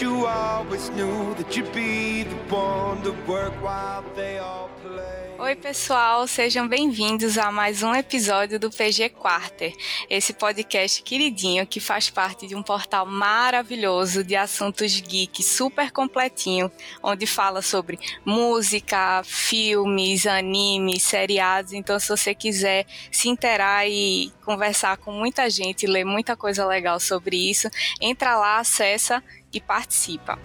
You always knew that you'd be the one to work while they all play. Oi, pessoal, sejam bem-vindos a mais um episódio do PG Quarter, esse podcast queridinho que faz parte de um portal maravilhoso de assuntos geek super completinho, onde fala sobre música, filmes, animes, seriados. Então, se você quiser se interar e conversar com muita gente, ler muita coisa legal sobre isso, entra lá, acessa e participa.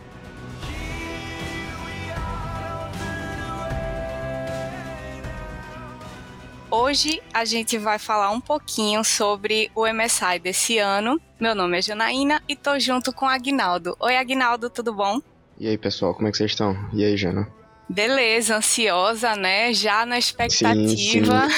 Hoje a gente vai falar um pouquinho sobre o MSI desse ano. Meu nome é Janaína e tô junto com Agnaldo. Oi, Agnaldo, tudo bom? E aí, pessoal, como é que vocês estão? E aí, Jana? Beleza, ansiosa, né? Já na expectativa. Sim,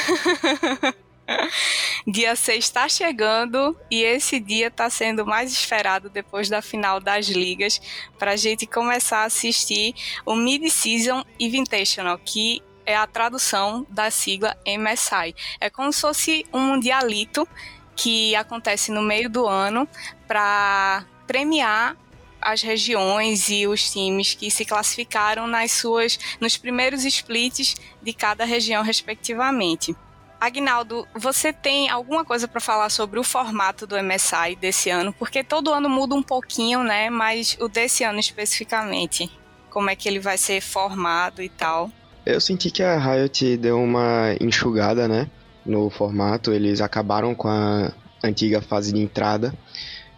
sim. dia 6 está chegando e esse dia está sendo mais esperado depois da final das ligas para a gente começar a assistir o Mid-Season Invitational, que é a tradução da sigla MSI. É como se fosse um mundialito que acontece no meio do ano para premiar as regiões e os times que se classificaram nas suas nos primeiros splits de cada região respectivamente. Agnaldo, você tem alguma coisa para falar sobre o formato do MSI desse ano? Porque todo ano muda um pouquinho, né? Mas o desse ano especificamente, como é que ele vai ser formado e tal? Eu senti que a Riot deu uma enxugada, né? No formato. Eles acabaram com a antiga fase de entrada.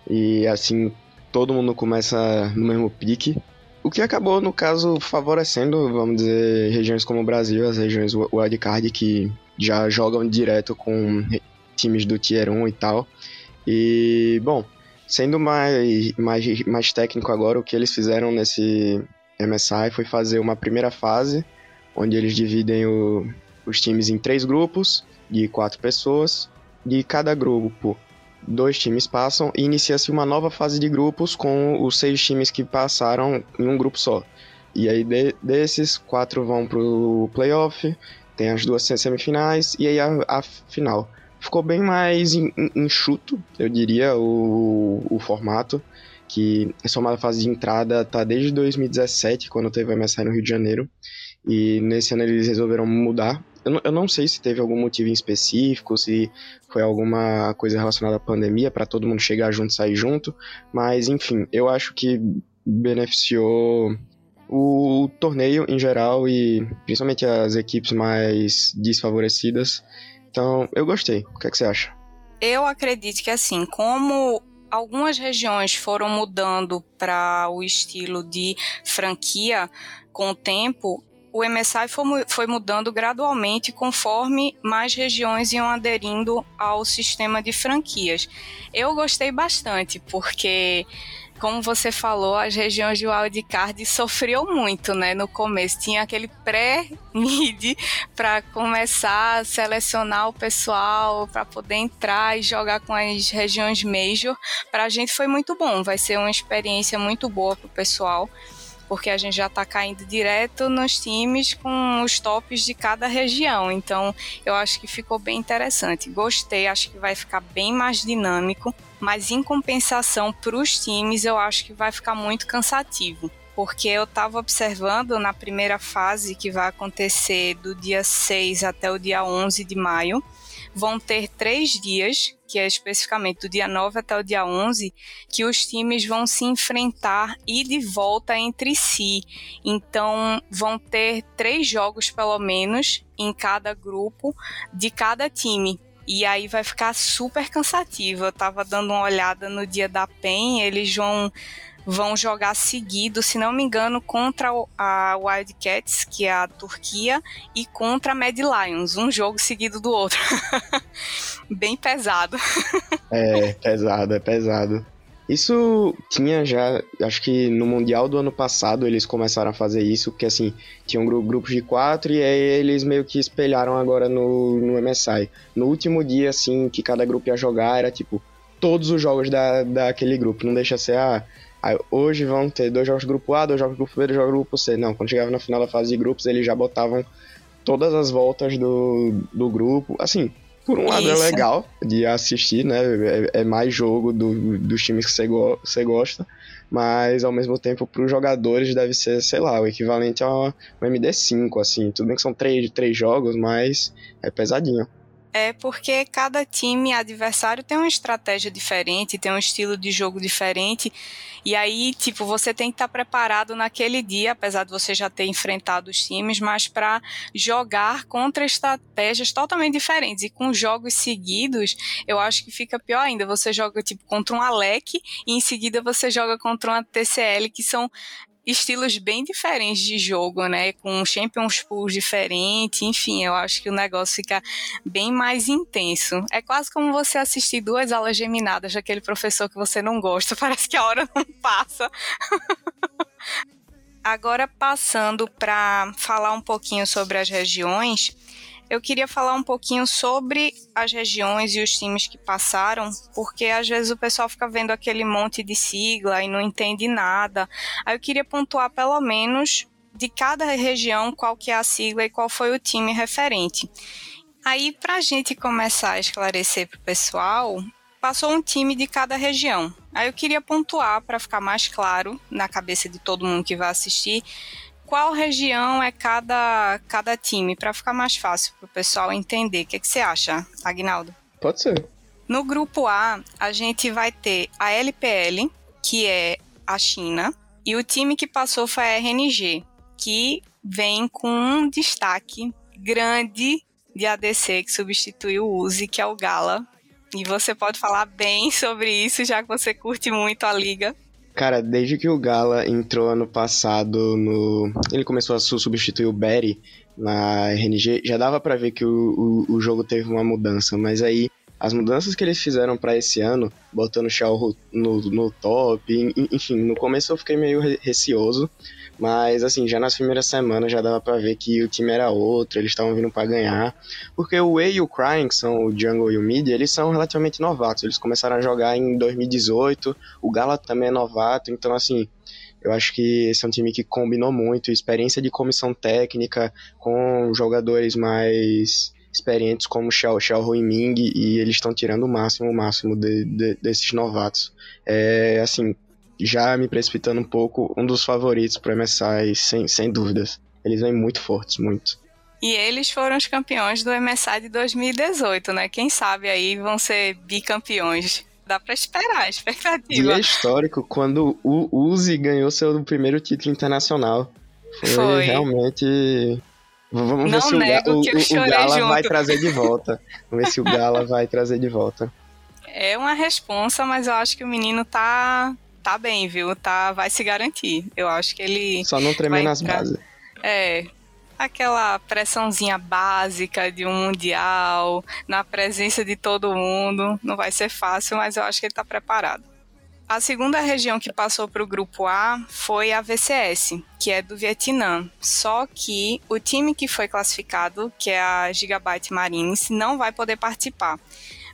E assim, todo mundo começa no mesmo pique. O que acabou, no caso, favorecendo, vamos dizer, regiões como o Brasil, as regiões wildcard que já jogam direto com times do Tier 1 e tal. E, bom, sendo mais, mais, mais técnico agora, o que eles fizeram nesse MSI foi fazer uma primeira fase onde eles dividem o, os times em três grupos de quatro pessoas. De cada grupo, dois times passam e inicia-se uma nova fase de grupos com os seis times que passaram em um grupo só. E aí de, desses, quatro vão pro playoff, tem as duas semifinais e aí a, a final. Ficou bem mais enxuto, eu diria, o, o formato, que essa uma fase de entrada tá desde 2017, quando teve o MSI no Rio de Janeiro. E nesse ano eles resolveram mudar. Eu não, eu não sei se teve algum motivo em específico, se foi alguma coisa relacionada à pandemia, para todo mundo chegar junto e sair junto, mas enfim, eu acho que beneficiou o torneio em geral e principalmente as equipes mais desfavorecidas. Então, eu gostei. O que, é que você acha? Eu acredito que assim, como algumas regiões foram mudando para o estilo de franquia com o tempo, o MSI foi, mudando gradualmente conforme mais regiões iam aderindo ao sistema de franquias. Eu gostei bastante, porque como você falou, as regiões de wildcard sofriam muito, né? No começo tinha aquele pré-mid para começar a selecionar o pessoal para poder entrar e jogar com as regiões major. Para a gente foi muito bom, vai ser uma experiência muito boa para o pessoal porque a gente já está caindo direto nos times com os tops de cada região. Então, eu acho que ficou bem interessante. Gostei, acho que vai ficar bem mais dinâmico, mas em compensação para os times, eu acho que vai ficar muito cansativo porque eu estava observando na primeira fase que vai acontecer do dia 6 até o dia 11 de maio, vão ter três dias, que é especificamente do dia 9 até o dia 11, que os times vão se enfrentar e de volta entre si. Então, vão ter três jogos, pelo menos, em cada grupo de cada time. E aí vai ficar super cansativo. Eu tava dando uma olhada no dia da PEN, eles vão vão jogar seguido, se não me engano, contra a Wildcats, que é a Turquia, e contra a Mad Lions, um jogo seguido do outro. Bem pesado. é, pesado, é pesado. Isso tinha já, acho que no Mundial do ano passado eles começaram a fazer isso, porque assim, tinham grupos de quatro e aí eles meio que espelharam agora no, no MSI. No último dia, assim, que cada grupo ia jogar, era tipo, todos os jogos da, daquele grupo, não deixa ser, ah, Aí, hoje vão ter dois jogos do grupo A, dois jogos do grupo B, dois jogos do grupo C. Não, quando chegava na final da fase de grupos, eles já botavam todas as voltas do, do grupo. Assim, Por um lado é Isso. é legal de assistir, né? É, é mais jogo do, dos times que você, go gosta, mas ao mesmo tempo para os jogadores deve ser, sei lá, o equivalente a um MD5, assim. Tudo bem que são três, três jogos, mas é pesadinho. É porque cada time adversário tem uma estratégia diferente, tem um estilo de jogo diferente. E aí, tipo, você tem que estar preparado naquele dia, apesar de você já ter enfrentado os times, mas para jogar contra estratégias totalmente diferentes. E com jogos seguidos, eu acho que fica pior ainda. Você joga, tipo, contra um Alec e em seguida você joga contra uma TCL, que são estilos bem diferentes de jogo, né? Com Champions Pools diferentes, enfim, eu acho que o negócio fica bem mais intenso. É quase como você assistir duas aulas geminadas daquele professor que você não gosta, parece que a hora não passa. Agora, passando para falar um pouquinho sobre as regiões, eu queria falar um pouquinho sobre as regiões e os times que passaram, porque às vezes o pessoal fica vendo aquele monte de sigla e não entende nada. Aí eu queria pontuar pelo menos de cada região qual que é a sigla e qual foi o time referente. Aí, para a gente começar a esclarecer para o pessoal, passou um time de cada região. Aí eu queria pontuar para ficar mais claro na cabeça de todo mundo que vai assistir qual região é cada, cada time, para ficar mais fácil para o pessoal entender. O que, que você acha, Agnaldo? Pode ser. No grupo A, a gente vai ter a LPL, que é a China, e o time que passou foi a RNG, que vem com um destaque grande de ADC que substituiu o Uzi, que é o Gala. E você pode falar bem sobre isso, já que você curte muito a liga. Cara, desde que o Gala entrou ano passado no. Ele começou a substituir o Berry na RNG, já dava para ver que o, o, o, jogo teve uma mudança, mas aí as mudanças que eles fizeram para esse ano, botando o Shao no, no top, enfim, no começo eu fiquei meio receoso, mas, assim, já nas primeiras semanas já dava pra ver que o time era outro, eles estavam vindo para ganhar. Porque o Wei e o Crying, que são o Jungle e o Mid, eles são relativamente novatos. Eles começaram a jogar em 2018, o Gala também é novato, então, assim, eu acho que esse é um time que combinou muito, experiência de comissão técnica com jogadores mais experientes como Xiao, Xiao Ruiming e eles estão tirando o máximo, o máximo de, de, desses novatos. É, assim, já me precipitando um pouco, um dos favoritos para MSI, sem, sem dúvidas. Eles vêm muito fortes, muito. E eles foram os campeões do MSI de 2018, né? Quem sabe aí vão ser bicampeões. Dá pra esperar, expectativa. Dia histórico, quando o Uzi ganhou seu primeiro título internacional. Foi, Foi. realmente. Vamos Não ver se o, Ga o, o, o Gala junto. vai trazer de volta. Vamos ver se o Gala vai trazer de volta. É uma responsa, mas eu acho que o menino tá tá bem, viu? Tá, vai se garantir. Eu acho que ele. Só não tremer nas bases. É. Aquela pressãozinha básica de um mundial, na presença de todo mundo. Não vai ser fácil, mas eu acho que ele tá preparado. A segunda região que passou para o grupo A foi a VCS, que é do Vietnã. Só que o time que foi classificado, que é a Gigabyte Marines, não vai poder participar.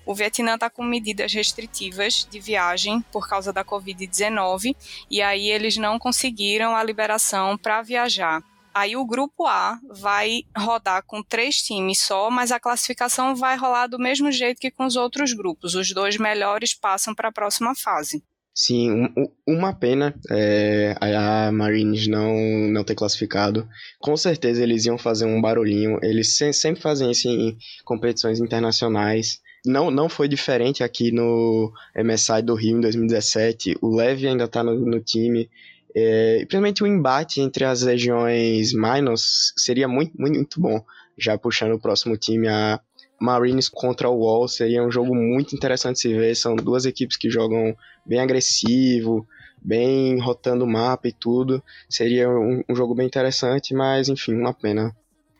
O Vietnã está com medidas restritivas de viagem por causa da Covid-19 e aí eles não conseguiram a liberação para viajar. Aí o grupo A vai rodar com três times só, mas a classificação vai rolar do mesmo jeito que com os outros grupos. Os dois melhores passam para a próxima fase. Sim, um, uma pena é, a Marines não, não ter classificado. Com certeza eles iam fazer um barulhinho. Eles sempre fazem isso em competições internacionais não, não foi diferente aqui no MSI do Rio em 2017. O Leve ainda está no, no, time. É, principalmente o embate entre as regiões minors seria muito, muito bom. Já puxando o próximo time, a Marines contra o Wall, seria um jogo muito interessante se ver. São duas equipes que jogam bem agressivo, bem rotando o mapa e tudo. Seria um, um jogo bem interessante, mas enfim, uma pena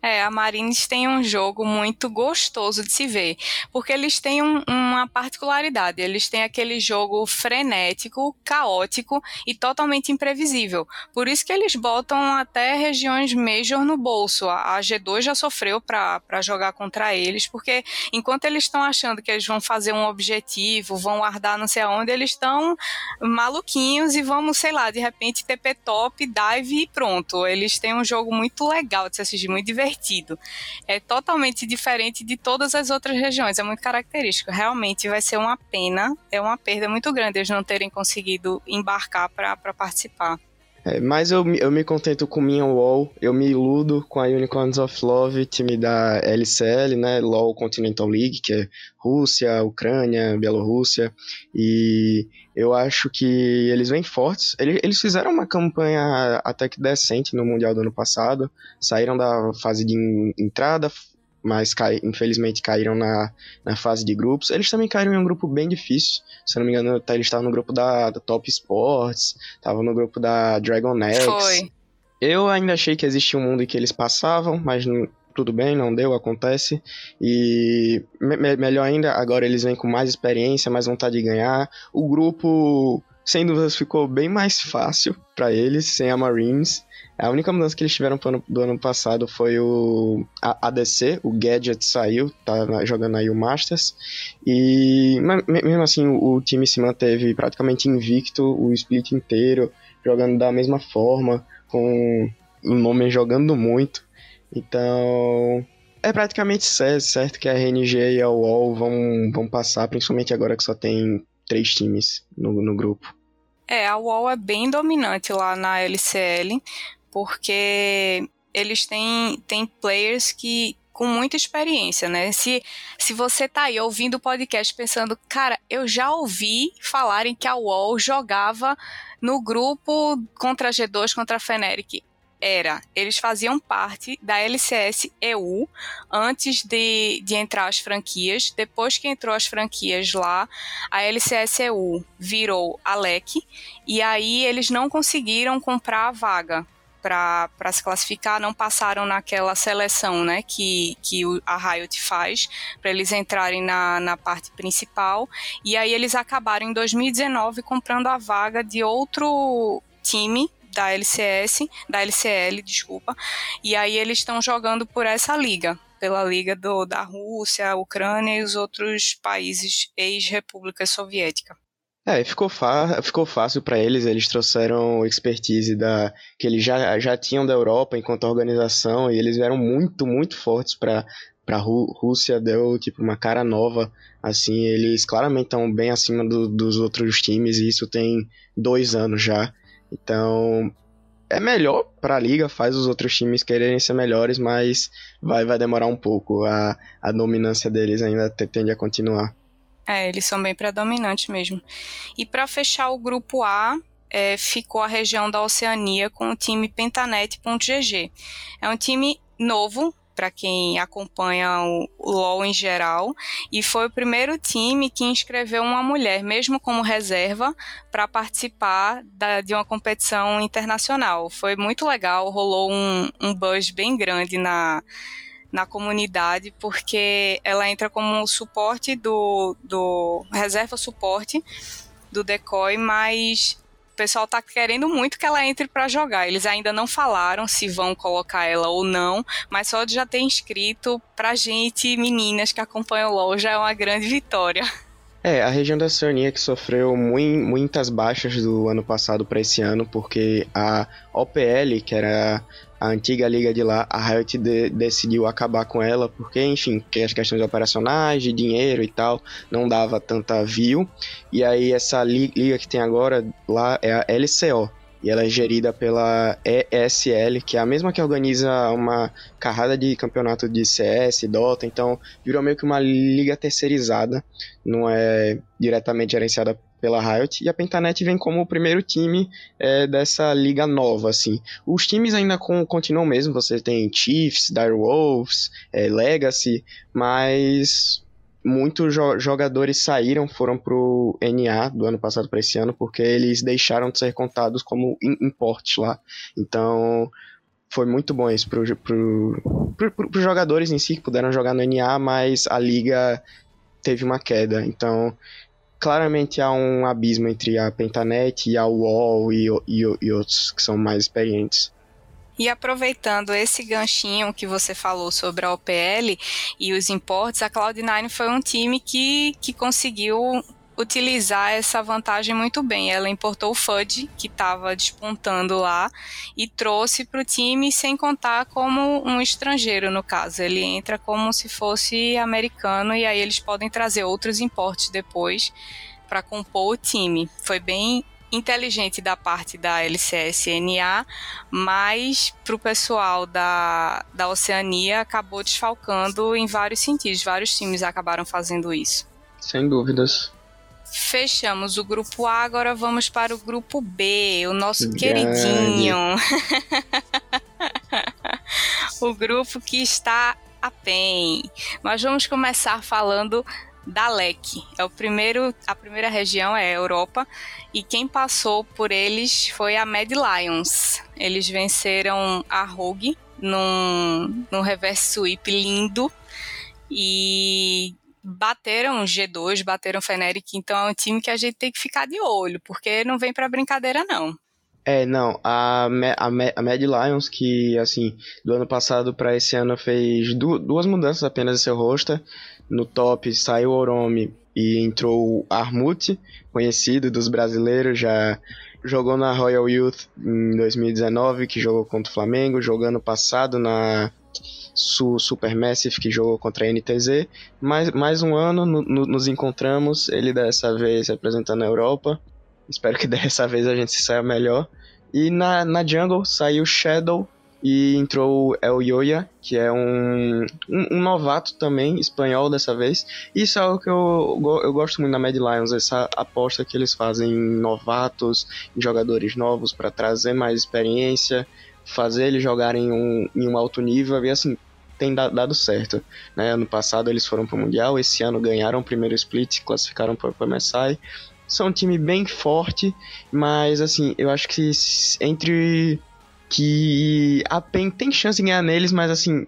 é, a Marines tem um jogo muito gostoso de se ver, porque eles têm um, uma particularidade, eles têm aquele jogo frenético, caótico e totalmente imprevisível. Por isso que eles botam até regiões Major no bolso. A, G2 já sofreu para jogar contra eles, porque enquanto eles estão achando que eles vão fazer um objetivo, vão guardar não sei aonde, eles estão maluquinhos e vamos, sei lá, de repente TP top, dive e pronto. Eles têm um jogo muito legal de se assistir, muito divertido divertido. É totalmente diferente de todas as outras regiões, é muito característico. Realmente vai ser uma pena, é uma perda muito grande eles não terem conseguido embarcar para participar. É, mas eu, eu me contento com minha wall, eu me iludo com a Unicorns of Love, time da LCL, né, LoL Continental League, que é Rússia, Ucrânia, Bielorrússia, e eu acho que eles vêm fortes. Eles, eles fizeram uma campanha até que decente no Mundial do ano passado, saíram da fase de entrada, mas cai, infelizmente caíram na, na fase de grupos. Eles também caíram em um grupo bem difícil. Se eu não me engano, tá, eles estavam no grupo da, da Top Sports, estavam no grupo da Dragon X. Foi. Eu ainda achei que existia um mundo em que eles passavam, mas não, tudo bem, não deu, acontece. E me, melhor ainda, agora eles vêm com mais experiência, mais vontade de ganhar. O grupo, sem dúvidas, ficou bem mais fácil para eles, sem a Marines. A única mudança que eles tiveram ano, do ano passado foi o ADC, o Gadget saiu, tá jogando aí o Masters. E mesmo assim o, o time se manteve praticamente invicto o split inteiro, jogando da mesma forma, com o nome jogando muito. Então, é praticamente certo que a RNG e a UOL vão, vão passar, principalmente agora que só tem três times no, no grupo. É, a UOL é bem dominante lá na LCL, porque eles têm, têm players que com muita experiência, né? Se, se você tá aí ouvindo o podcast pensando, cara, eu já ouvi falarem que a UOL jogava no grupo contra a G2, contra a Feneric. Era, eles faziam parte da LCS EU antes de, de entrar as franquias. Depois que entrou as franquias lá, a LCS EU virou a LEC e aí eles não conseguiram comprar a vaga para se classificar não passaram naquela seleção né, que, que a Riot faz para eles entrarem na, na parte principal. E aí eles acabaram em 2019 comprando a vaga de outro time da LCS, da LCL, desculpa. E aí eles estão jogando por essa liga, pela liga do, da Rússia, Ucrânia e os outros países ex-república soviética. É, ficou, ficou fácil para eles, eles trouxeram expertise da que eles já, já tinham da Europa enquanto organização e eles vieram muito, muito fortes para para Rússia deu tipo uma cara nova assim eles claramente estão bem acima do, dos outros times e isso tem dois anos já. Então é melhor para a liga faz os outros times quererem ser melhores mas vai vai demorar um pouco a, a dominância deles ainda tende a continuar é, eles são bem predominantes mesmo. E para fechar o grupo A, é, ficou a região da Oceania com o time Pentanet.gg. É um time novo para quem acompanha o, LoL em geral, e foi o primeiro time que inscreveu uma mulher, mesmo como reserva, para participar da, de uma competição internacional. Foi muito legal, rolou um, um buzz bem grande na, na comunidade, porque ela entra como suporte do, do reserva suporte do decoy, mas o pessoal tá querendo muito que ela entre para jogar. Eles ainda não falaram se vão colocar ela ou não, mas só de já ter inscrito pra gente, meninas que acompanham o LoL, já é uma grande vitória. É, a região da Oceania que sofreu muitas baixas do ano passado para esse ano, porque a OPL, que era a antiga liga de lá, a Riot de, decidiu acabar com ela, porque, enfim, que as questões operacionais, de dinheiro e tal, não dava tanta view. E aí essa liga que tem agora lá é a LCO, e ela é gerida pela ESL, que é a mesma que organiza uma carrada de campeonato de CS, Dota, então virou meio que uma liga terceirizada, não é diretamente gerenciada pela Riot, e a Pentanet vem como o primeiro time é, dessa liga nova, assim. Os times ainda com, continuam mesmo, você tem Chiefs, Direwolves, é, Legacy, mas muitos jo jogadores saíram, foram pro NA do ano passado para esse ano, porque eles deixaram de ser contados como importes lá. Então, foi muito bom isso para pro, pro, pro, jogadores em si que puderam jogar no NA, mas a liga teve uma queda. Então, claramente há um abismo entre a Pentanet e a UOL e, e, e outros que são mais experientes. E aproveitando esse ganchinho que você falou sobre a OPL e os importes, a Cloud9 foi um time que, que conseguiu utilizar essa vantagem muito bem. Ela importou o Fudge, que estava despontando lá, e trouxe para o time sem contar como um estrangeiro, no caso. Ele entra como se fosse americano e aí eles podem trazer outros importes depois para compor o time. Foi bem inteligente da parte da LCSNA, mas para o pessoal da, da Oceania acabou desfalcando em vários sentidos. Vários times acabaram fazendo isso. Sem dúvidas. Fechamos o grupo A, agora vamos para o grupo B, o nosso Grande. queridinho. o grupo que está a PEN. Mas vamos começar falando da LEC. É o primeiro, a primeira região é a Europa e quem passou por eles foi a Mad Lions. Eles venceram a Rogue num, num reverse sweep lindo e bateram G2, bateram Fnatic, então é um time que a gente tem que ficar de olho, porque não vem para brincadeira não. É, não, a, a, a Mad Lions, que, assim, do ano passado para esse ano fez du duas mudanças apenas em seu roster. No top saiu Oromi e entrou o Armut, conhecido dos brasileiros, já jogou na Royal Youth em 2019, que jogou contra o Flamengo, jogou ano passado na Su Supermassive, que jogou contra a NTZ. Mais, mais um ano no, no, nos encontramos, ele dessa vez representando a Europa. Espero que dessa vez a gente se saia melhor. E na, na Jungle saiu Shadow e entrou El Yoya, que é um, um, um, novato também, espanhol dessa vez. Isso é algo que eu, eu gosto muito na Mad Lions, essa aposta que eles fazem em novatos, em jogadores novos para trazer mais experiência, fazer eles jogarem um, em um alto nível. E assim, tem dado certo. Né? Ano passado eles foram para o Mundial, esse ano ganharam o primeiro split, classificaram para o MSI. São um time bem forte, mas assim, eu acho que entre que a PEN tem chance de ganhar neles, mas assim,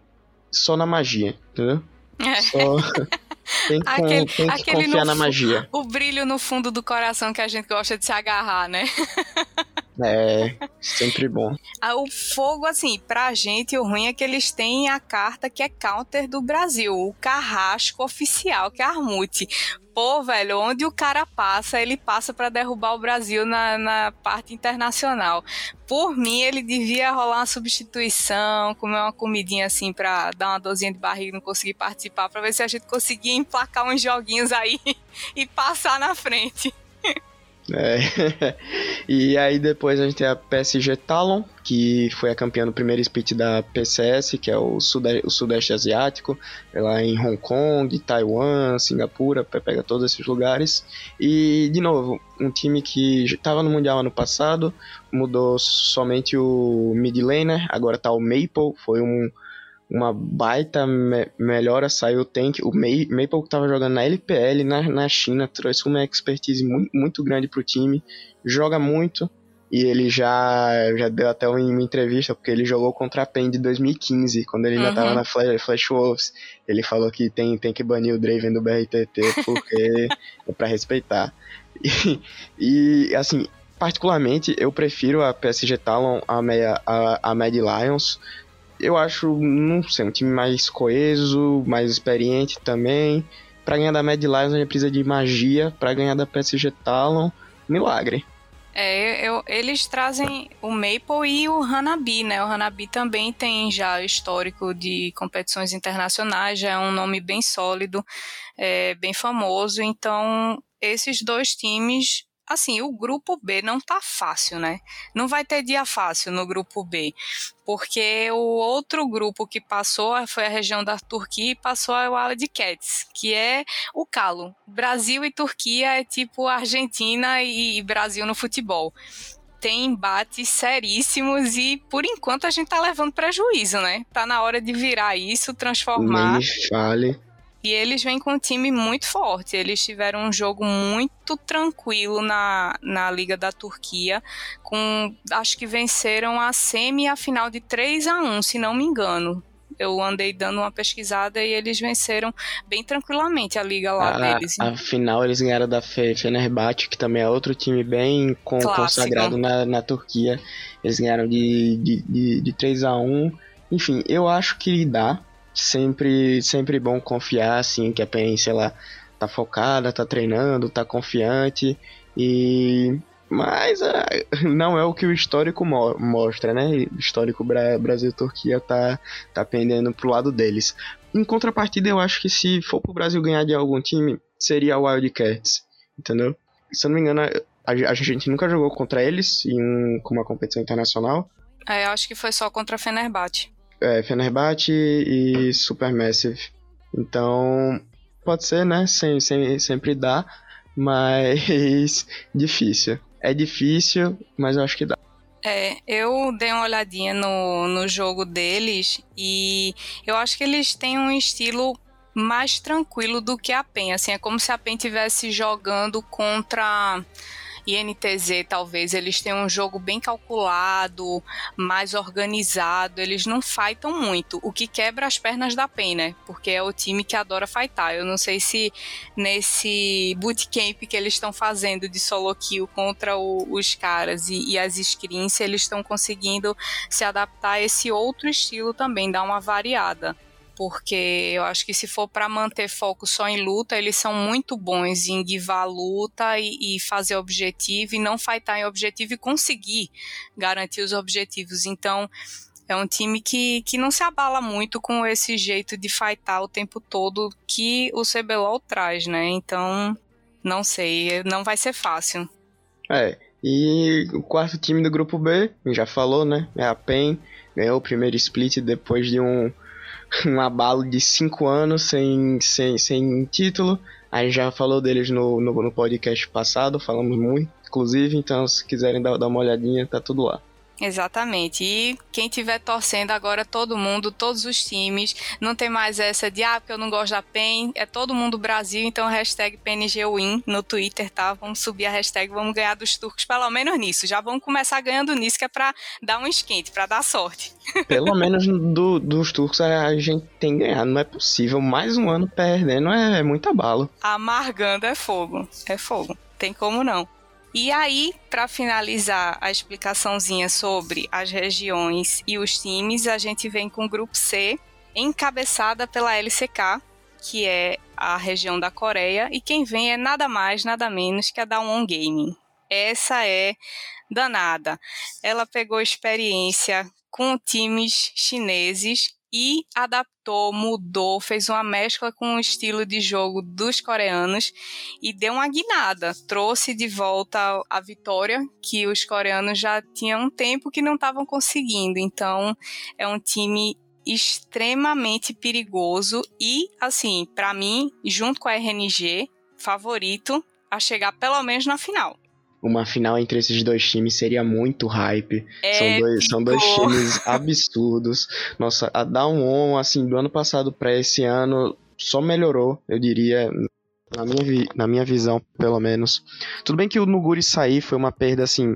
só na magia, entendeu? É. Só tem que, aquele, tem que confiar na magia. O brilho no fundo do coração que a gente gosta de se agarrar, né? É, sempre bom. Ah, o fogo, assim, pra gente, o ruim é que eles têm a carta que é counter do Brasil, o carrasco oficial, que é a Armute. Pô, velho, onde o cara passa, ele passa para derrubar o Brasil na, na parte internacional. Por mim, ele devia rolar uma substituição, comer uma comidinha assim pra dar uma dorzinha de barriga e não conseguir participar, pra ver se a gente conseguia emplacar uns joguinhos aí e passar na frente. É. e aí depois a gente tem a PSG Talon, que foi a campeã no primeiro split da PCS, que é o, Sudeste, o Sudeste Asiático, lá em Hong Kong, Taiwan, Singapura, pega todos esses lugares. E, de novo, um time que estava no Mundial ano passado, mudou somente o mid laner, agora tá o Maple, foi um uma baita me melhora, saiu o Tank, o May Maple que tava jogando na LPL na, na China, trouxe uma expertise muito, muito grande pro time, joga muito, e ele já, já deu até uma entrevista, porque ele jogou contra a PEN de 2015, quando ele uhum. já tava na Flash, Flash Wolves. Ele falou que tem, tem que banir o Draven do BRTT, porque é pra respeitar. E, e, assim, particularmente, eu prefiro a PSG Talon a, a, a Mad Lions, eu acho, não sei, um time mais coeso, mais experiente também. Para ganhar da Mad Lions a gente precisa de magia, para ganhar da PSG Talon, milagre. É, eu, eles trazem o Maple e o Hanabi, né? O Hanabi também tem já histórico de competições internacionais, já é um nome bem sólido, é, bem famoso. Então, esses dois times assim, o grupo B não tá fácil, né? Não vai ter dia fácil no grupo B, porque o outro grupo que passou foi a região da Turquia e passou a Wild Cats, que é o calo. Brasil e Turquia é tipo Argentina e Brasil no futebol tem embates seríssimos e por enquanto a gente tá levando prejuízo, né? Tá na hora de virar isso, transformar. Nem fale. E eles vêm com um time muito forte. Eles tiveram um jogo muito tranquilo na, na Liga da Turquia. com Acho que venceram a semi e a final de 3 a 1 se não me engano. Eu andei dando uma pesquisada e eles venceram bem tranquilamente a liga lá a, deles. A final eles ganharam da Fenerbahçe, que também é outro time bem com, consagrado na, na Turquia. Eles ganharam de, de, de, de 3 a 1 Enfim, eu acho que dá sempre sempre bom confiar assim que a PEN, sei lá, tá focada, tá treinando, tá confiante e mas é, não é o que o histórico mo mostra, né? O histórico Bra Brasil-Turquia tá, tá pendendo pro lado deles. Em contrapartida, eu acho que se for pro Brasil ganhar de algum time, seria o Wildcats, entendeu? Se eu não me engano, a, a gente nunca jogou contra eles em um, uma competição internacional. É, eu acho que foi só contra a Fenerbahçe. É, Fenerbahçe e Supermassive. Então, pode ser, né? Sem, sem, sempre dá, mas difícil. É difícil, mas eu acho que dá. É, eu dei uma olhadinha no, no jogo deles e eu acho que eles têm um estilo mais tranquilo do que a PEN. Assim, é como se a PEN estivesse jogando contra INTZ, talvez, eles têm um jogo bem calculado, mais organizado, eles não fightam muito, o que quebra as pernas da PEN, né? Porque é o time que adora fightar. Eu não sei se nesse bootcamp que eles estão fazendo de solo kill contra o, os caras e, e as screens, eles estão conseguindo se adaptar a esse outro estilo também, dar uma variada porque eu acho que se for para manter foco só em luta, eles são muito bons em guivar a luta e, e, fazer objetivo e não fightar em objetivo e conseguir garantir os objetivos. Então, é um time que, que não se abala muito com esse jeito de fightar o tempo todo que o CBLOL traz, né? Então, não sei, não vai ser fácil. É, e o quarto time do grupo B, já falou, né? É a PEN, ganhou o primeiro split depois de um um abalo de cinco anos sem, sem, sem título. A gente já falou deles no, no, no podcast passado, falamos muito, inclusive, então se quiserem dar, dar uma olhadinha, tá tudo lá. Exatamente. E quem estiver torcendo agora, todo mundo, todos os times, não tem mais essa de, ah, porque eu não gosto da PEN, é todo mundo Brasil, então hashtag PNGWin no Twitter, tá? Vamos subir a hashtag, vamos ganhar dos turcos, pelo menos nisso. Já vamos começar ganhando nisso, que é pra dar um esquente, pra dar sorte. Pelo menos do, dos turcos a gente tem ganhado, não é possível. Mais um ano perdendo é, é muito abalo. Amargando é fogo, é fogo. Tem como não. E aí, para finalizar a explicaçãozinha sobre as regiões e os times, a gente vem com o grupo C, encabeçada pela LCK, que é a região da Coreia, e quem vem é nada mais, nada menos que a Daewon Gaming. Essa é danada. Ela pegou experiência com times chineses e adaptou, mudou, fez uma mescla com o estilo de jogo dos coreanos e deu uma guinada, trouxe de volta a vitória que os coreanos já tinham um tempo que não estavam conseguindo. Então, é um time extremamente perigoso e assim, para mim, junto com a RNG, favorito a chegar pelo menos na final uma final entre esses dois times seria muito hype. São dois, são dois times absurdos. Nossa, a Down On, assim, do ano passado para esse ano, só melhorou, eu diria, na minha, vi, na minha visão, pelo menos. Tudo bem que o Nuguri sair foi uma perda, assim.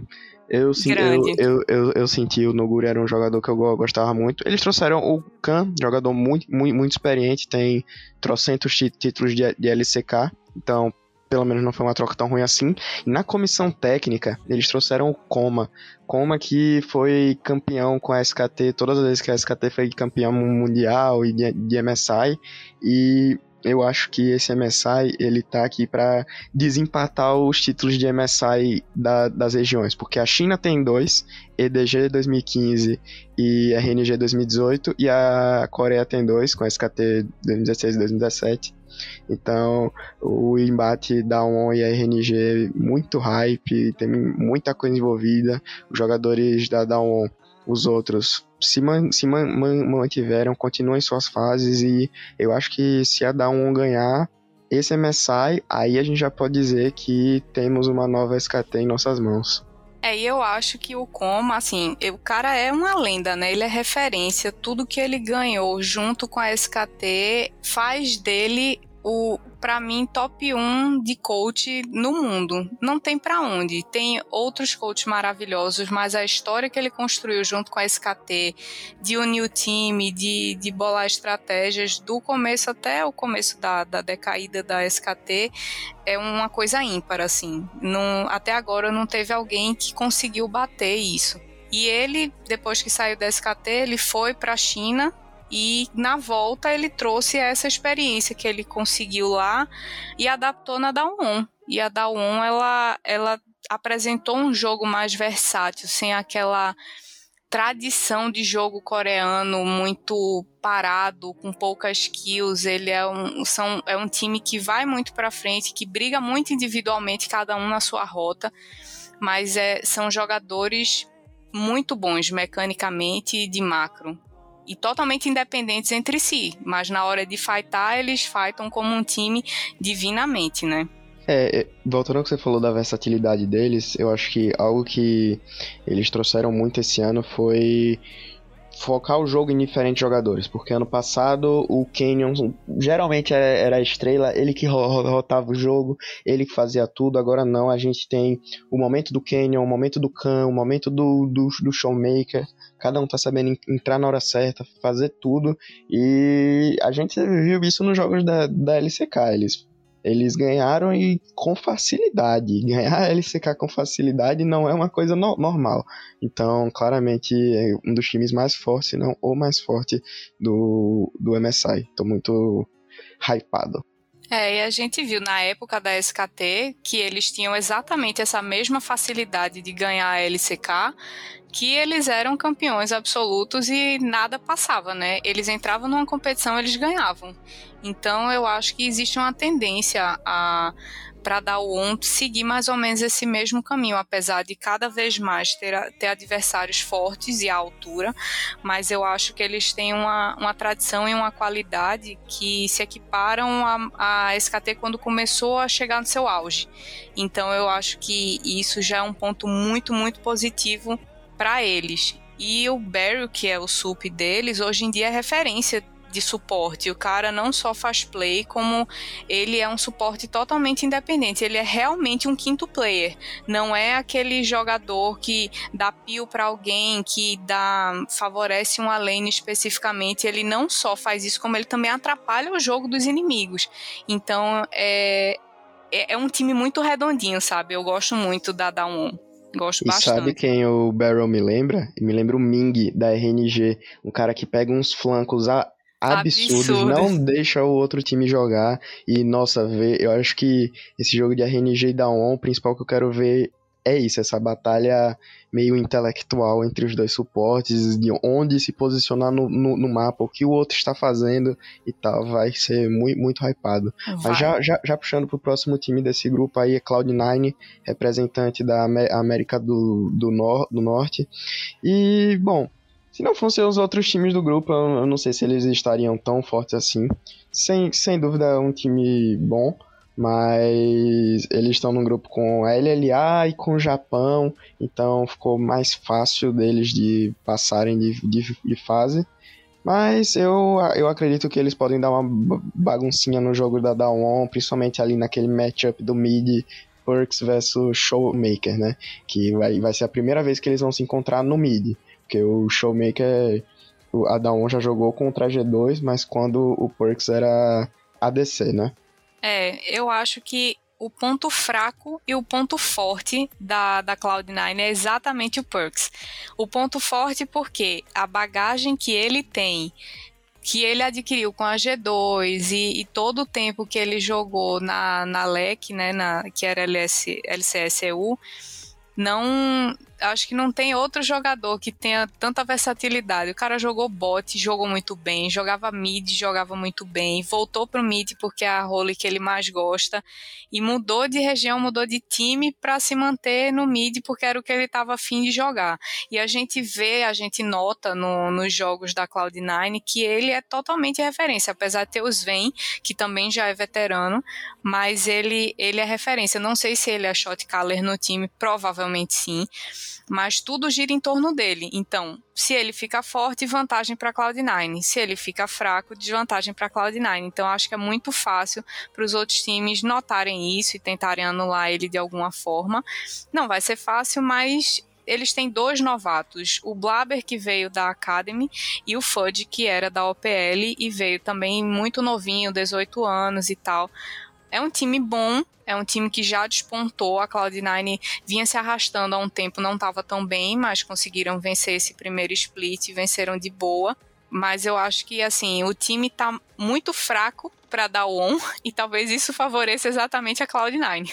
Eu, eu, eu, eu, eu, senti o Nuguri era um jogador que eu gostava muito. Eles trouxeram o Khan, jogador muito, muito, muito experiente, tem trocentos títulos de, de LCK. Então, pelo menos não foi uma troca tão ruim assim. E na comissão técnica, eles trouxeram o Coma. Coma que foi campeão com a SKT, todas as vezes que a SKT foi campeão mundial e de, MSI. E eu acho que esse MSI ele tá aqui para desempatar os títulos de MSI da, das regiões, porque a China tem dois, EDG 2015 e RNG 2018, e a Coreia tem dois, com a SKT 2016 e 2017. Então, o embate da ON e a RNG muito hype, tem muita coisa envolvida. Os jogadores da Dawn, os outros, se, man, se man, man, mantiveram, continuam em suas fases e eu acho que se a Dawn ganhar esse MSI, aí a gente já pode dizer que temos uma nova SKT em nossas mãos. É, e eu acho que o Coma, assim, o cara é uma lenda, né? Ele é referência. Tudo que ele ganhou junto com a SKT faz dele o para mim top 1 de coach no mundo. Não tem para onde. Tem outros coaches maravilhosos, mas a história que ele construiu junto com a SKT, de unir o time, de, de bolar estratégias do começo até o começo da, da decaída da SKT, é uma coisa ímpar, assim. Não, até agora não teve alguém que conseguiu bater isso. E ele, depois que saiu da SKT, ele foi para a China e na volta ele trouxe essa experiência que ele conseguiu lá e adaptou na Dawn. E a Dawn ela ela apresentou um jogo mais versátil, sem aquela tradição de jogo coreano muito parado, com poucas kills. Ele é um, são, é um time que vai muito para frente, que briga muito individualmente, cada um na sua rota, mas é, são jogadores muito bons mecanicamente e de macro. E totalmente independentes entre si, mas na hora de fightar, eles fightam como um time divinamente, né? É, é, voltando ao que você falou da versatilidade deles, eu acho que algo que eles trouxeram muito esse ano foi focar o jogo em diferentes jogadores, porque ano passado o Canyon geralmente era a estrela, ele que rotava o jogo, ele que fazia tudo, agora não, a gente tem o momento do Canyon, o momento do Khan, o momento do, do, do Showmaker, cada um tá sabendo entrar na hora certa, fazer tudo, e a gente viu isso nos jogos da, da LCK, eles eles ganharam e com facilidade. Ganhar a LCK com facilidade não é uma coisa no normal. Então, claramente, é um dos times mais fortes, não o mais forte do, do MSI. Tô muito hypado. É, e a gente viu na época da SKT que eles tinham exatamente essa mesma facilidade de ganhar a LCK, que eles eram campeões absolutos e nada passava, né? Eles entravam numa competição, eles ganhavam. Então eu acho que existe uma tendência a para dar o on seguir mais ou menos esse mesmo caminho, apesar de cada vez mais ter, ter adversários fortes e à altura, mas eu acho que eles têm uma, uma tradição e uma qualidade que se equiparam a, a SKT quando começou a chegar no seu auge. Então eu acho que isso já é um ponto muito, muito positivo para eles. E o Barry, que é o sup deles, hoje em dia é referência de suporte. O cara não só faz play, como ele é um suporte totalmente independente. Ele é realmente um quinto player. Não é aquele jogador que dá pio para alguém, que dá favorece uma lane especificamente. Ele não só faz isso, como ele também atrapalha o jogo dos inimigos. Então é, é, é um time muito redondinho, sabe? Eu gosto muito da Down Gosto e bastante. sabe quem o Barrel me lembra? Me lembra o Ming da RNG, um cara que pega uns flancos a absurdos, Absurdo. não deixa o outro time jogar. E, nossa, ver, eu acho que esse jogo de RNG e da ON, o principal que eu quero ver é isso, essa batalha meio intelectual entre os dois suportes, de onde se posicionar no, no, no mapa, o que o outro está fazendo e tal, vai ser muito, muito hypado. Vai. Mas já, já, já puxando pro próximo time desse grupo aí é Cloud9, representante da América do, do, nor do Norte. E, bom, se não fossem os outros times do grupo, eu não sei se eles estariam tão fortes assim. Sem, sem dúvida é um time bom, mas eles estão num grupo com a LLA e com o Japão, então ficou mais fácil deles de passarem de, de, de fase. Mas eu, eu acredito que eles podem dar uma baguncinha no jogo da Dawn, principalmente ali naquele matchup do mid Perks versus Showmaker, né? Que vai, vai ser a primeira vez que eles vão se encontrar no mid. Porque o Showmaker, o Adaon já jogou contra a G2, mas quando o Perks era ADC, né? É, eu acho que o ponto fraco e o ponto forte da, da Cloud9 é exatamente o Perks. O ponto forte porque a bagagem que ele tem, que ele adquiriu com a G2 e, e todo o tempo que ele jogou na, na LEC, né, na, que era LS, LCSU, não acho que não tem outro jogador que tenha tanta versatilidade. O cara jogou bot, jogou muito bem, jogava mid, jogava muito bem, voltou pro mid porque é a role que ele mais gosta e mudou de região, mudou de time para se manter no mid porque era o que ele estava afim de jogar. E a gente vê, a gente nota no, nos jogos da Cloud9 que ele é totalmente referência, apesar de ter os Ven, que também já é veterano, mas ele, ele é referência. Não sei se ele é shot caller no time, provavelmente sim mas tudo gira em torno dele. Então, se ele fica forte, vantagem para Cloud9. Se ele fica fraco, desvantagem para Cloud9. Então, acho que é muito fácil para os outros times notarem isso e tentarem anular ele de alguma forma. Não vai ser fácil, mas eles têm dois novatos, o Blaber que veio da Academy e o Fudge que era da OPL e veio também muito novinho, 18 anos e tal. É um time bom, é um time que já despontou. A Cloud9 vinha se arrastando há um tempo, não estava tão bem, mas conseguiram vencer esse primeiro split, venceram de boa. Mas eu acho que assim, o time tá muito fraco para dar on e talvez isso favoreça exatamente a Cloud9.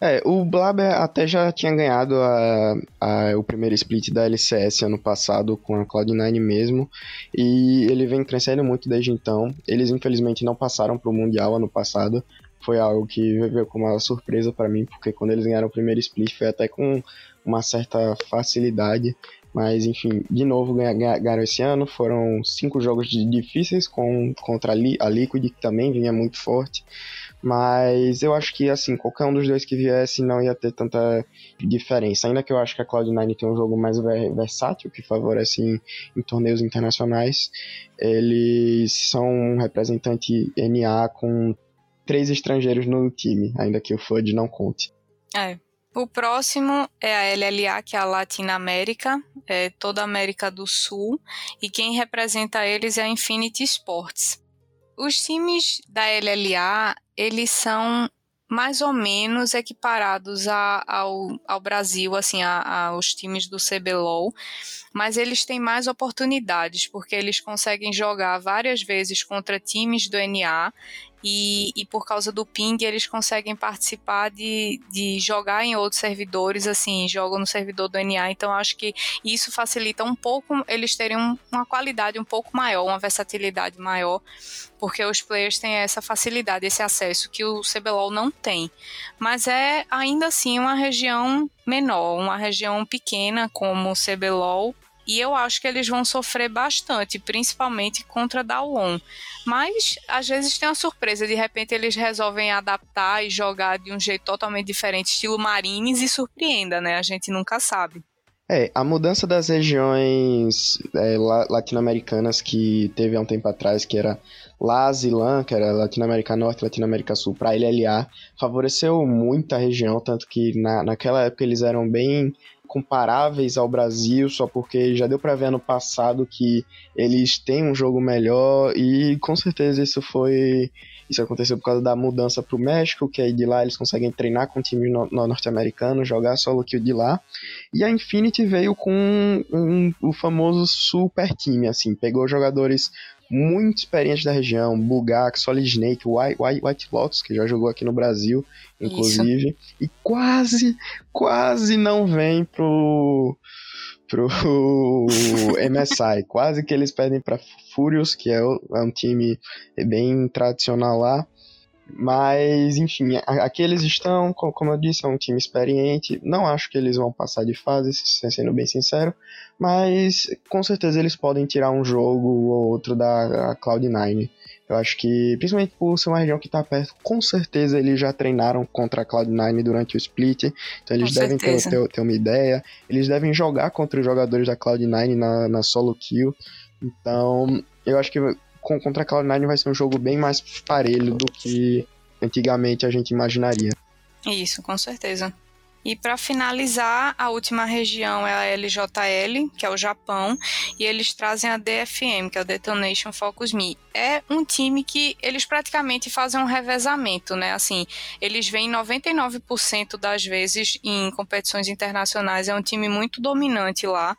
É, o Blaber até já tinha ganhado a, a, o primeiro split da LCS ano passado com a Cloud9 mesmo, e ele vem crescendo muito desde então. Eles infelizmente não passaram para o Mundial ano passado, foi algo que veio como uma surpresa para mim, porque quando eles ganharam o primeiro split foi até com uma certa facilidade. Mas, enfim, de novo ganharam esse ano. Foram cinco jogos difíceis com, contra a Liquid, que também vinha muito forte. Mas eu acho que, assim, qualquer um dos dois que viesse não ia ter tanta diferença. Ainda que eu acho que a Cloud9 tem um jogo mais versátil, que favorece em, em torneios internacionais. Eles são um representante NA com três estrangeiros no time, ainda que o FUD não conte. É, o próximo é a LLA, que é a Latina América, é toda a América do Sul, e quem representa eles é a Infinity Sports. Os times da LLA, eles são mais ou menos equiparados a, ao, ao Brasil, assim, aos times do CBLOL, mas eles têm mais oportunidades, porque eles conseguem jogar várias vezes contra times do NA e, e por causa do ping eles conseguem participar de, de jogar em outros servidores, assim, jogam no servidor do NA, então acho que isso facilita um pouco eles terem um, uma qualidade um pouco maior, uma versatilidade maior, porque os players têm essa facilidade, esse acesso que o CBLOL não tem. Mas é ainda assim uma região menor, uma região pequena como o CBLOL, e eu acho que eles vão sofrer bastante, principalmente contra Dawon. Mas às vezes tem uma surpresa, de repente eles resolvem adaptar e jogar de um jeito totalmente diferente, estilo Marines, e surpreenda, né? A gente nunca sabe. É, a mudança das regiões é, latino-americanas que teve há um tempo atrás, que era LASILAN, que era Latinoamérica Norte Latinoamérica Sul, para LLA, favoreceu muito a região, tanto que na, naquela época eles eram bem comparáveis ao Brasil, só porque já deu para ver ano passado que eles têm um jogo melhor e com certeza isso foi isso aconteceu por causa da mudança para o México, que aí de lá eles conseguem treinar com o time no, no norte-americano, jogar solo kill de lá. E a Infinity veio com um, um, o famoso super time, assim, pegou jogadores muito experientes da região, Bugak, Solid Snake, White, White, White Lotus, que já jogou aqui no Brasil, inclusive, Isso. e quase, quase não vem pro pro MSI. Quase que eles perdem para Furious, que é, é um time bem tradicional lá. Mas, enfim, aqui eles estão, como eu disse, é um time experiente. Não acho que eles vão passar de fase, sendo bem sincero. Mas com certeza eles podem tirar um jogo ou outro da Cloud9. Eu acho que, principalmente por ser uma região que está perto, com certeza eles já treinaram contra a Cloud9 durante o split. Então eles com devem ter, ter, ter, uma ideia. Eles devem jogar contra os jogadores da Cloud9 na, na solo kill. Então, eu acho que com, contra a Cloud9 vai ser um jogo bem mais parelho do que antigamente a gente imaginaria. Isso, com certeza. E para finalizar, a última região é a LJL, que é o Japão, e eles trazem a DFM, que é o Detonation Focus Me. É um time que eles praticamente fazem um revezamento, né? Assim, eles vêm 99% das vezes em competições internacionais, é um time muito dominante lá.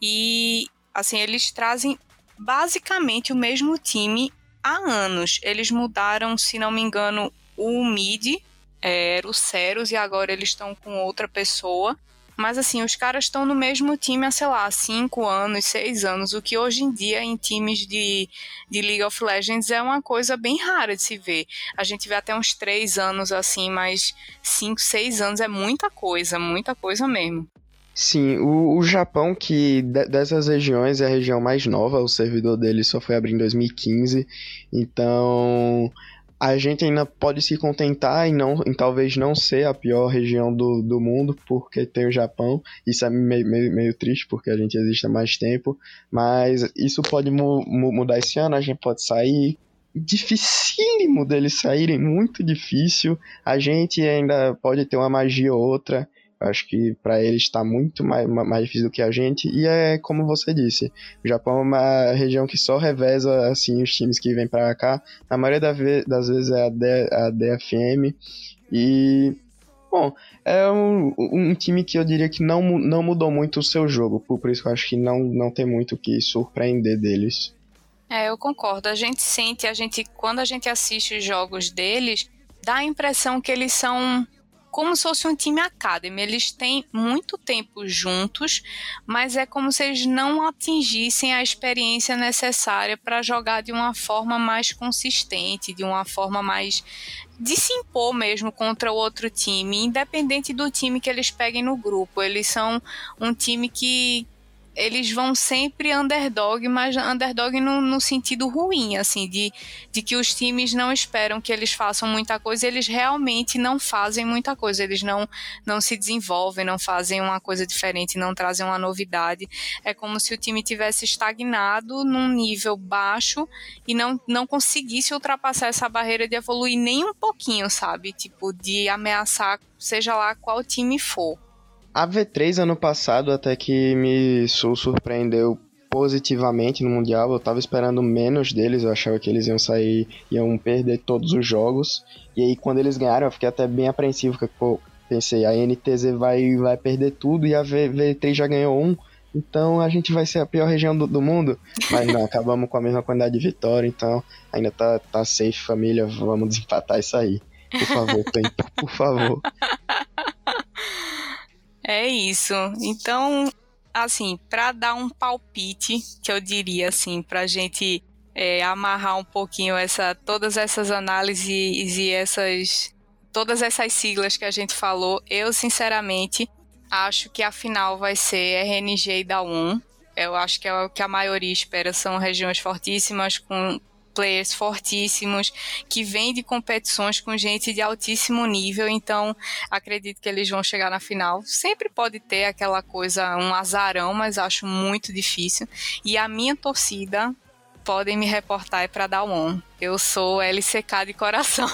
E assim, eles trazem basicamente o mesmo time há anos. Eles mudaram, se não me engano, o mid, era o Ceros, e agora eles estão com outra pessoa. Mas assim, os caras estão no mesmo time há, sei lá, 5 anos, 6 anos, o que hoje em dia em times de, de League of Legends é uma coisa bem rara de se ver. A gente vê até uns 3 anos assim, mas 5, 6 anos é muita coisa, muita coisa mesmo. Sim, o, o Japão, que dessas regiões é a região mais nova, o servidor dele só foi abrir em 2015, então a gente ainda pode se contentar em, não, em talvez não ser a pior região do, do mundo, porque tem o Japão, isso é meio, meio, meio triste, porque a gente existe há mais tempo, mas isso pode mu mudar esse ano, a gente pode sair, dificílimo deles saírem, muito difícil. A gente ainda pode ter uma magia ou outra. Acho que para eles está muito mais, mais difícil do que a gente. E é como você disse, o Japão é uma região que só reveza assim os times que vêm para cá. Na maioria das vezes é a, D, a DFM. E Bom, é um, um, time que eu diria que não, não mudou muito o seu jogo, por isso que eu acho que não, não tem muito o que surpreender deles. É, eu concordo. A gente sente, a gente quando a gente assiste os jogos deles, dá a impressão que eles são como se fosse um time academy. Eles têm muito tempo juntos, mas é como se eles não atingissem a experiência necessária para jogar de uma forma mais consistente, de uma forma mais de se impor mesmo contra o outro time, independente do time que eles peguem no grupo. Eles são um time que, eles vão sempre underdog, mas underdog no, no, sentido ruim, assim, de, de que os times não esperam que eles façam muita coisa, eles realmente não fazem muita coisa, eles não, não se desenvolvem, não fazem uma coisa diferente, não trazem uma novidade. É como se o time tivesse estagnado num nível baixo e não, não conseguisse ultrapassar essa barreira de evoluir nem um pouquinho, sabe? Tipo, de ameaçar, seja lá qual time for. A V3 ano passado até que me surpreendeu positivamente no Mundial. Eu tava esperando menos deles, eu achava que eles iam sair, iam perder todos os jogos. E aí quando eles ganharam, eu fiquei até bem apreensivo, porque pô, pensei, a NTZ vai, vai perder tudo e a v, V3 já ganhou um. Então a gente vai ser a pior região do, do mundo. Mas não, acabamos com a mesma quantidade de vitória, então ainda tá, tá safe, família. Vamos desempatar isso aí. Por favor, tempo, por favor. É isso. Então, assim, para dar um palpite, que eu diria assim, para a gente é, amarrar um pouquinho essa, todas essas análises e essas, todas essas siglas que a gente falou, eu sinceramente acho que a final vai ser RNG e Dawn. Eu acho que é o que a maioria espera, são regiões fortíssimas com players fortíssimos, que vêm de competições com gente de altíssimo nível, então acredito que eles vão chegar na final. Sempre pode ter aquela coisa, um azarão, mas acho muito difícil. E a minha torcida podem me reportar é para dar um. Eu sou LCK de coração.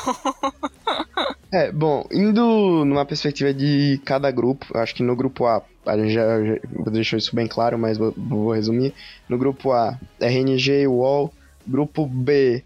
é, bom, indo numa perspectiva de cada grupo, acho que no grupo A, a gente já, já deixou isso bem claro, mas vou, vou resumir. No grupo A, RNG, UOL, Grupo B.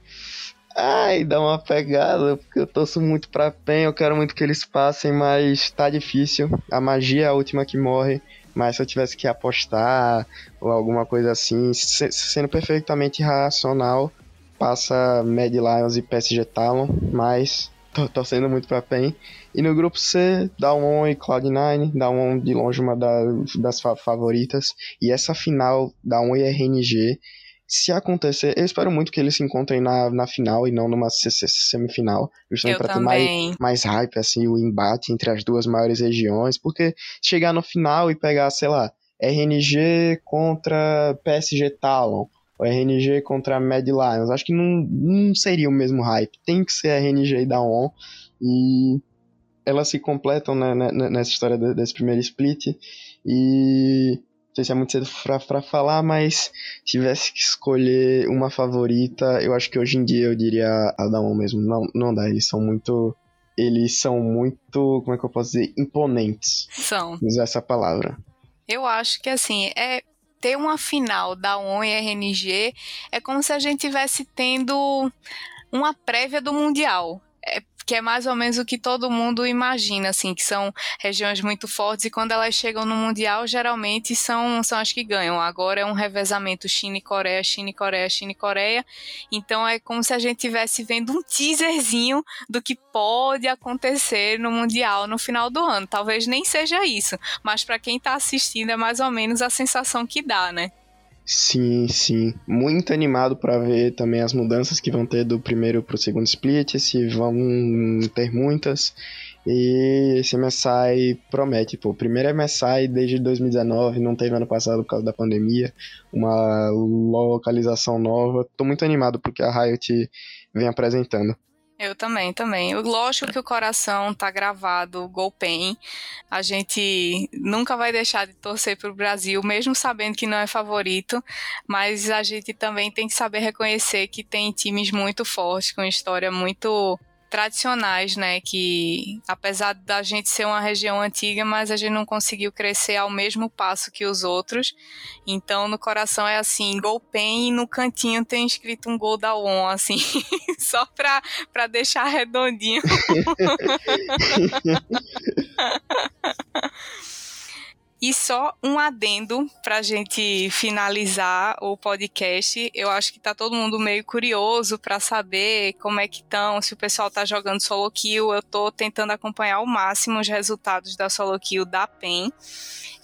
Ai, dá uma pegada, porque eu torço muito pra PEN, eu quero muito que eles passem, mas tá difícil. A magia é a última que morre, mas se eu tivesse que apostar ou alguma coisa assim, sendo perfeitamente racional, passa Mad Lions e PSG Talon, mas tô torcendo muito pra PEN. E no grupo C, Dawn e Cloud9, Dawn de longe uma das, das favoritas. E essa final, Dawn e RNG, se acontecer, eu espero muito que eles se encontrem na, na final e não numa semifinal, justamente para ter mais, mais hype, assim, o embate entre as duas maiores regiões, porque chegar no final e pegar, sei lá, RNG contra PSG Talon, ou RNG contra Mad Lions, acho que não, não seria o mesmo hype, tem que ser RNG e Dawn, e elas se completam né, né, nessa história desse primeiro split, e sei se é muito cedo pra, pra falar, mas se tivesse que escolher uma favorita, eu acho que hoje em dia eu diria a Dawn mesmo. Não, não dá, eles são muito. Eles são muito. Como é que eu posso dizer? Imponentes. São. Usar essa palavra. Eu acho que assim, é ter uma final da ON e RNG é como se a gente tivesse tendo uma prévia do Mundial que é mais ou menos o que todo mundo imagina, assim, que são regiões muito fortes e quando elas chegam no Mundial, geralmente são, são as que ganham. Agora é um revezamento China e Coreia, China e Coreia, China e Coreia. Então é como se a gente estivesse vendo um teaserzinho do que pode acontecer no Mundial no final do ano. Talvez nem seja isso, mas para quem está assistindo é mais ou menos a sensação que dá, né? Sim, sim. Muito animado para ver também as mudanças que vão ter do primeiro pro segundo split, se vão ter muitas. E esse MSI promete, pô. O primeiro MSI desde 2019, não teve ano passado por causa da pandemia, uma localização nova. Tô muito animado porque a Riot vem apresentando. Eu também, também. Lógico que o coração tá gravado, Golpen. A gente nunca vai deixar de torcer pro Brasil, mesmo sabendo que não é favorito, mas a gente também tem que saber reconhecer que tem times muito fortes, com história muito tradicionais, né? Que apesar da gente ser uma região antiga, mas a gente não conseguiu crescer ao mesmo passo que os outros. Então no coração é assim, Gol Pen e no cantinho tem escrito um gol da ON, assim, só pra, pra deixar redondinho. E só um adendo para a gente finalizar o podcast. Eu acho que tá todo mundo meio curioso para saber como é que estão, se o pessoal tá jogando solo kill. Eu tô tentando acompanhar ao máximo os resultados da solo kill da PEN.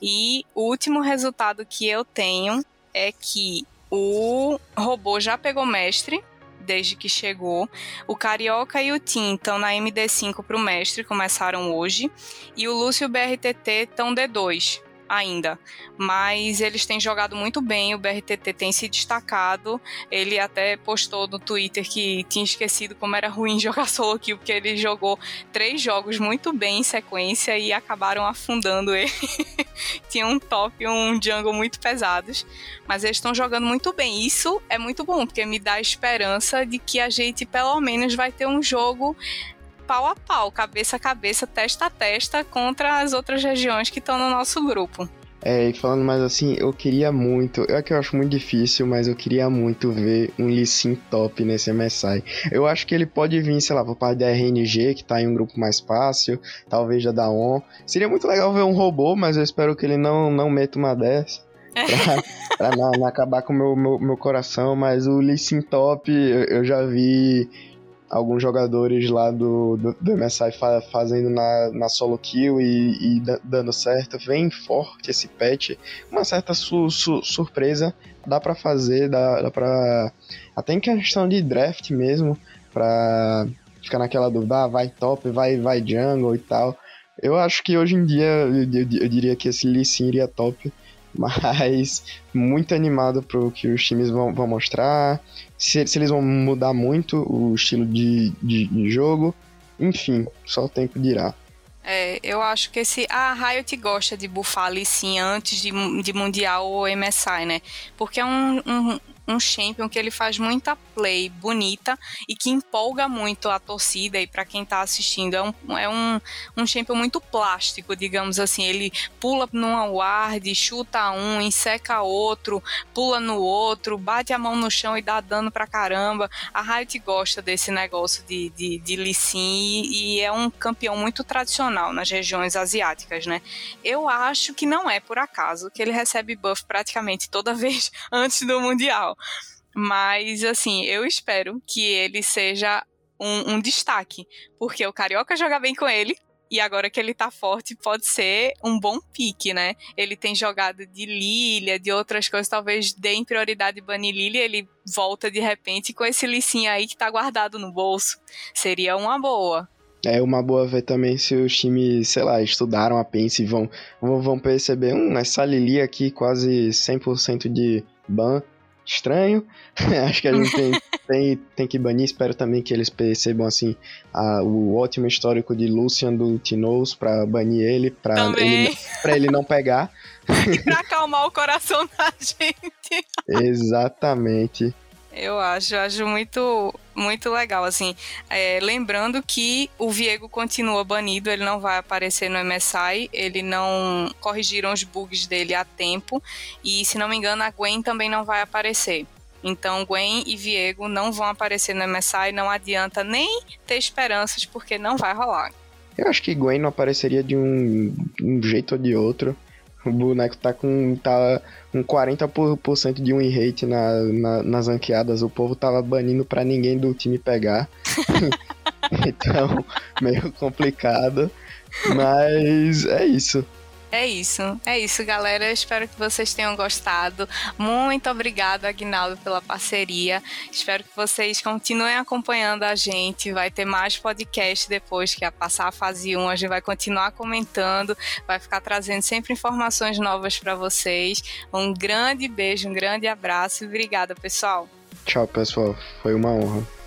E o último resultado que eu tenho é que o robô já pegou mestre, desde que chegou. O Carioca e o Tim estão na MD5 para o mestre, começaram hoje. E o Lúcio BRTT estão D2 ainda, mas eles têm jogado muito bem, o BRTT tem se destacado. Ele até postou no Twitter que tinha esquecido como era ruim jogar solo kill, porque ele jogou três jogos muito bem em sequência e acabaram afundando ele. tinha um top e um jungle muito pesados, mas eles estão jogando muito bem. Isso é muito bom, porque me dá esperança de que a gente pelo menos vai ter um jogo pau a pau, cabeça a cabeça, testa a testa contra as outras regiões que estão no nosso grupo. É, e falando mais assim, eu queria muito, é que eu acho muito difícil, mas eu queria muito ver um Lee Sin top nesse MSI. Eu acho que ele pode vir, sei lá, por parte da RNG, que tá em um grupo mais fácil, talvez da Daon. Seria muito legal ver um robô, mas eu espero que ele não, não meta uma dessa. pra, pra não, não, acabar com o meu, meu, meu, coração, mas o Lee Sin top eu, eu já vi alguns jogadores lá do, do, do MSI fa fazendo na, na solo kill e, e dando certo. Vem forte esse patch, uma certa su su surpresa. Dá para fazer, dá, dá pra. Até em questão de draft mesmo, pra ficar naquela dúvida, ah, vai top, vai, vai jungle e tal. Eu acho que hoje em dia eu, eu, eu diria que esse Lee Sin iria top mas muito animado pro que os times vão, vão mostrar, se, se, eles vão mudar muito o estilo de, de, de jogo, enfim, só o tempo dirá. É, eu acho que esse. A Riot gosta de bufar ali sim antes de, de Mundial ou MSI, né? Porque é um, um, um champion que ele faz muita play bonita e que empolga muito a torcida e para quem tá assistindo. É, um, é um, um champion muito plástico, digamos assim. Ele pula numa ward, chuta um, enseca outro, pula no outro, bate a mão no chão e dá dano pra caramba. A Riot gosta desse negócio de, de, de Lee Sin e, é um campeão muito tradicional nas regiões asiáticas, né? Eu acho que não é por acaso que ele recebe buff praticamente toda vez antes do Mundial. Mas, assim, eu espero que ele seja um, um destaque, porque o Carioca joga bem com ele, e agora que ele tá forte, pode ser um bom pique, né? Ele tem jogado de Lilia, de outras coisas, talvez deem prioridade banir Lilia, ele volta de repente com esse licinho aí que tá guardado no bolso. Seria uma boa. É uma boa ver também se os times, sei lá, estudaram a Pense e vão, vão perceber, hum, essa Lili aqui quase 100% de ban, estranho. Acho que a gente tem, tem, tem, que banir. Espero também que eles percebam assim a, o ótimo histórico de Lucian do Tinous para banir ele, para ele, pra ele não pegar. e pra acalmar o coração da gente. Exatamente. Eu acho, acho muito, muito legal, assim. É, lembrando que o Viego continua banido, ele não vai aparecer no MSI, ele não corrigiram os bugs dele a tempo, e se não me engano, a Gwen também não vai aparecer. Então, Gwen e Viego não vão aparecer no MSI, não adianta nem ter esperanças, porque não vai rolar. Eu acho que Gwen não apareceria de um, um jeito ou de outro. O boneco tá com, tá com 40% de win rate na, na, nas ranqueadas. O povo tava banindo pra ninguém do time pegar. então, meio complicado. Mas é isso. É isso, é isso, galera. Espero que vocês tenham gostado. Muito obrigada, Agnaldo, pela parceria. Espero que vocês continuem acompanhando a gente. Vai ter mais podcast depois que a passar a fase 1. A gente vai continuar comentando, vai ficar trazendo sempre informações novas para vocês. Um grande beijo, um grande abraço e obrigada, pessoal. Tchau, pessoal. Foi uma honra.